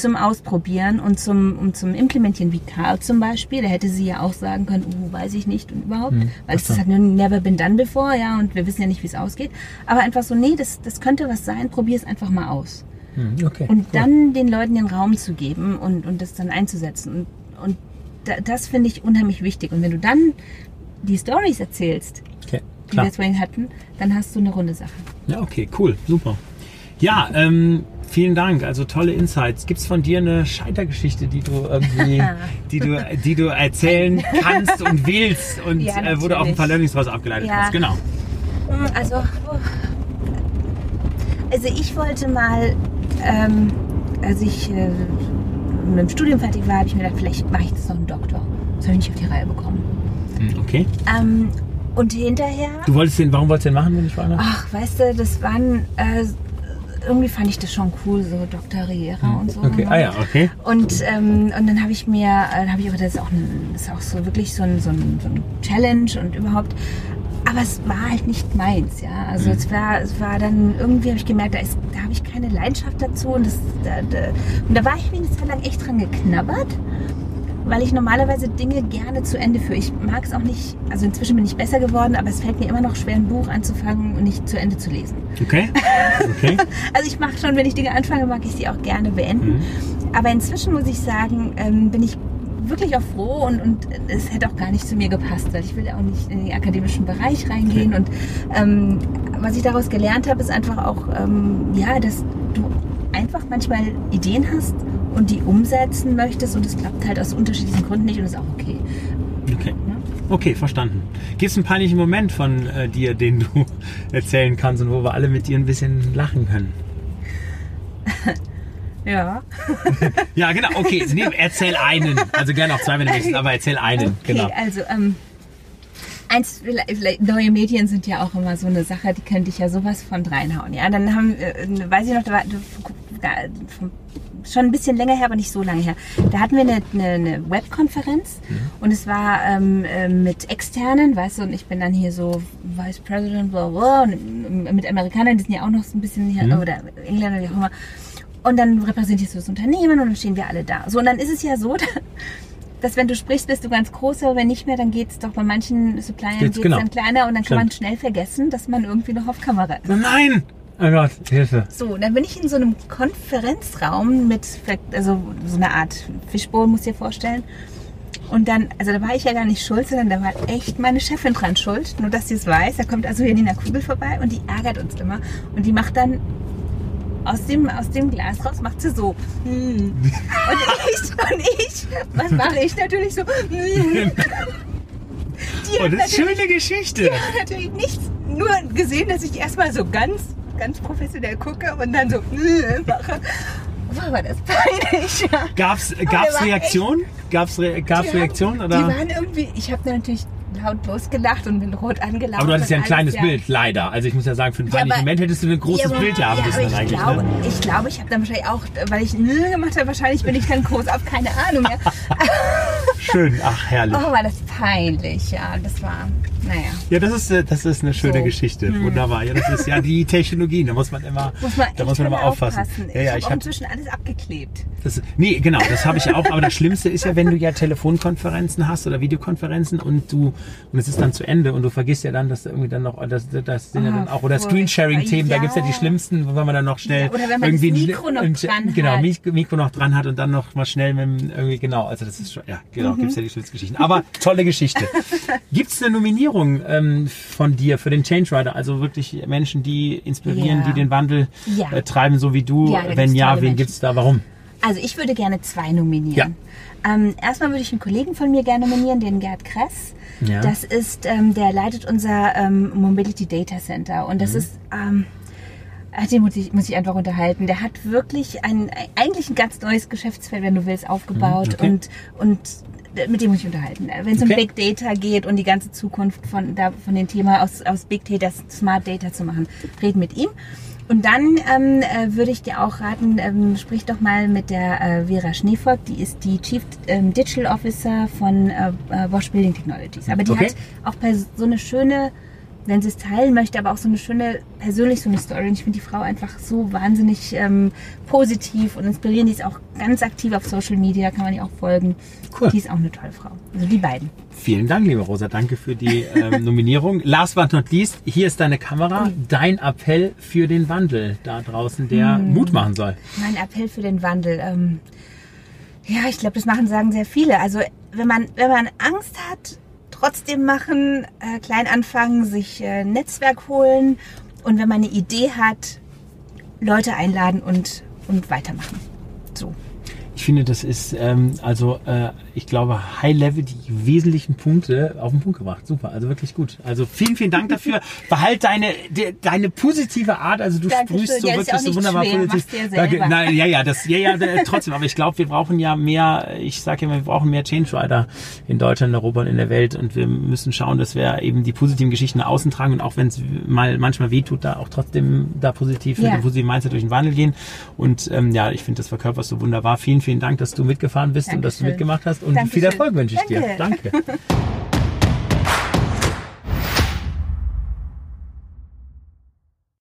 zum Ausprobieren und zum, um zum Implementieren, wie Karl zum Beispiel. Da hätte sie ja auch sagen können, oh, weiß ich nicht und überhaupt, hm, weil es hat never been done before, ja, und wir wissen ja nicht, wie es ausgeht. Aber einfach so, nee, das, das könnte was sein, probier es einfach mal aus. Hm, okay, und cool. dann den Leuten den Raum zu geben und, und das dann einzusetzen. Und, und da, das finde ich unheimlich wichtig. Und wenn du dann die Stories erzählst, okay, die wir vorhin hatten, dann hast du eine runde Sache. Ja, okay, cool, super. Ja, ähm, Vielen Dank, also tolle Insights. Gibt es von dir eine Scheitergeschichte, die du irgendwie, die du, die du erzählen kannst und willst und ja, äh, wo du auch ein paar Learnings draus abgeleitet ja. hast? Genau. Hm, also, also ich wollte mal, ähm, als ich äh, mit dem Studium fertig war, habe ich mir gedacht, vielleicht mache ich das noch einen Doktor. Das habe ich nicht auf die Reihe bekommen. Hm, okay. Ähm, und hinterher. Du wolltest den, warum wolltest du den machen, wenn ich frage? Ach, weißt du, das waren äh, irgendwie fand ich das schon cool, so Dr. Riera hm, und so. Okay, ah ja, okay. Und, ähm, und dann habe ich mir, dann habe ich aber das ist auch, ein, das ist auch so wirklich so ein, so, ein, so ein Challenge und überhaupt. Aber es war halt nicht meins, ja. Also mhm. es war, es war dann irgendwie habe ich gemerkt, da, ist, da habe ich keine Leidenschaft dazu und das, da, da, und da war ich Zeit lang echt dran geknabbert weil ich normalerweise Dinge gerne zu Ende führe. Ich mag es auch nicht, also inzwischen bin ich besser geworden, aber es fällt mir immer noch schwer, ein Buch anzufangen und nicht zu Ende zu lesen. Okay. okay. also ich mache schon, wenn ich Dinge anfange, mag ich sie auch gerne beenden. Mhm. Aber inzwischen muss ich sagen, ähm, bin ich wirklich auch froh und, und es hätte auch gar nicht zu mir gepasst, weil ich will ja auch nicht in den akademischen Bereich reingehen. Okay. Und ähm, was ich daraus gelernt habe, ist einfach auch, ähm, ja, dass du einfach manchmal Ideen hast und die umsetzen möchtest und es klappt halt aus unterschiedlichen Gründen nicht und ist auch okay. Okay. Okay, verstanden. Gibt es einen peinlichen Moment von äh, dir, den du erzählen kannst und wo wir alle mit dir ein bisschen lachen können? ja. ja, genau. Okay, nee, erzähl einen. Also gerne auch zwei, wenn du möchtest, aber erzähl einen. Okay, genau. Also, ähm, eins, neue Medien sind ja auch immer so eine Sache, die könnte ich ja sowas von reinhauen. Ja, dann haben, äh, weiß ich noch, da war, da, schon ein bisschen länger her, aber nicht so lange her. Da hatten wir eine, eine, eine Webkonferenz mhm. und es war ähm, äh, mit externen, weißt du, und ich bin dann hier so Vice President, bla bla, und mit Amerikanern, die sind ja auch noch so ein bisschen hier, mhm. oder Engländer, wie auch immer. Und dann repräsentierst du das Unternehmen und dann stehen wir alle da. So, und dann ist es ja so, dass wenn du sprichst, bist du ganz groß, aber wenn nicht mehr, dann geht's doch bei manchen Suppliern Geht's, geht's genau. dann kleiner und dann kann Stimmt. man schnell vergessen, dass man irgendwie noch auf Kamera ist. Nein! Oh Gott, Hilfe. So, dann bin ich in so einem Konferenzraum mit, also so eine Art Fishbowl, muss ich dir vorstellen. Und dann, also da war ich ja gar nicht schuld, sondern da war echt meine Chefin dran schuld. Nur, dass sie es weiß. Da kommt also Janina Kugel vorbei und die ärgert uns immer. Und die macht dann aus dem, aus dem Glas raus, macht sie so. Hm. Und ich, und ich, was mache ich natürlich so? Hm. Die Oh, das ist natürlich, schöne Geschichte. die hat natürlich nichts, nur gesehen, dass ich erstmal so ganz, ganz professionell gucke und dann so mache. Boah, war das peinlich. Ja. Gab's, gab's war Reaktionen? Gab's, Re gab's Die Reaktionen? haben- Die Oder? waren irgendwie, ich habe natürlich laut losgelacht und bin rot angelaufen. Aber du hattest ja ein kleines ja. Bild, leider. Also ich muss ja sagen, für einen Ja, peinlichen aber- Moment hättest du ein großes Ja, Bild ja haben ja, müssen ich eigentlich. glaube, ne? ich glaube, ich habe dann wahrscheinlich auch, weil ich Nö gemacht habe, wahrscheinlich bin ich dann groß auf, keine Ahnung mehr. Schön, ach herrlich. Oh, war das peinlich, ja, das war, naja. Ja, das ist, äh, das ist eine schöne So. Hm. Geschichte. Wunderbar. Ja, das ist ja die Technologie. Da muss man immer, Muss man da muss man immer aufpassen. aufpassen. Ja, ja, ich habe inzwischen alles abgeklebt. das, nee, genau, das habe ich ja auch. Aber das Schlimmste ist ja, wenn du ja Telefonkonferenzen hast oder Videokonferenzen und du, und es ist dann zu Ende und du vergisst ja dann, dass da irgendwie dann noch, das, das sind ja dann auch, oder. Screensharing-Themen, da Ja. gibt's ja die schlimmsten, wo man dann noch schnell Ja, oder wenn man irgendwie das Mikro noch dran genau, hat. Mik- Mikro noch dran hat und dann noch mal schnell mit irgendwie, genau, also das ist schon, ja, genau, Mhm. gibt's ja die schlimmsten Geschichten. Aber tolle Geschichte. Gibt's eine Nominierung ähm, von dir für den Change Rider? Also wirklich Menschen, die inspirieren, Ja. die den Wandel Ja. äh, treiben, so wie du? Ja, Wenn ja, wen Menschen. gibt's da? Warum? Also ich würde gerne zwei nominieren. Ähm, erstmal würde ich einen Kollegen von mir gerne nominieren, den Gerd Kress. Ja. Das ist, ähm, der leitet unser ähm, Mobility Data Center und Mhm. das ist, ähm, äh, den muss ich, muss ich einfach unterhalten. Der hat wirklich ein, eigentlich ein ganz neues Geschäftsfeld, wenn du willst, aufgebaut Mhm, okay. und, und mit dem muss ich unterhalten. Wenn es Okay. um Big Data geht und die ganze Zukunft von, da, von dem Thema aus, aus Big Data Smart Data zu machen, reden mit ihm. Und dann ähm, äh, würde ich dir auch raten, ähm, sprich doch mal mit der äh, Vera Schneevolk, die ist die Chief ähm, Digital Officer von äh, äh, Bosch Building Technologies. Aber die Okay. hat auch so eine schöne, wenn sie es teilen möchte, aber auch so eine schöne, persönlich so eine Story. Und ich finde die Frau einfach so wahnsinnig ähm, positiv und inspirierend. Die ist auch ganz aktiv auf Social Media, kann man ihr auch folgen. Cool. Die ist auch eine tolle Frau. Also die beiden. Vielen Dank, liebe Rosa. Danke für die ähm, Nominierung. Last but not least, hier ist deine Kamera. Dein Appell für den Wandel da draußen, der Hm. Mut machen soll. Mein Appell für den Wandel. Ähm, ja, ich glaube, das machen, sagen sehr viele. Also wenn man, wenn man Angst hat, trotzdem machen, äh, klein anfangen, sich äh, Netzwerk holen und wenn man eine Idee hat, Leute einladen und, und weitermachen. So. Ich finde, das ist ähm, also, äh, ich glaube, High Level die wesentlichen Punkte auf den Punkt gebracht. Super, also wirklich gut. Also vielen, vielen Dank dafür. Behalt deine de, deine positive Art. Also du Dankeschön. sprühst so Ja, wirklich so wunderbar schwer. positiv. Danke. Nein, ja, ja, das, ja, ja, trotzdem. Aber ich glaube, wir brauchen ja mehr. Ich sage ja, wir brauchen mehr Change Rider in Deutschland, in Europa und in der Welt. Und wir müssen schauen, dass wir eben die positiven Geschichten nach außen tragen und auch wenn es mal manchmal wehtut, da auch trotzdem da positiv mit Ja. dem positiven Mindset durch den Wandel gehen. Und ähm, ja, ich finde, das verkörperst du wunderbar. Vielen, vielen Dank, dass du mitgefahren bist und dass du Dankeschön. mitgemacht hast. Und Dankeschön. viel Erfolg wünsche ich dir. Danke. Danke.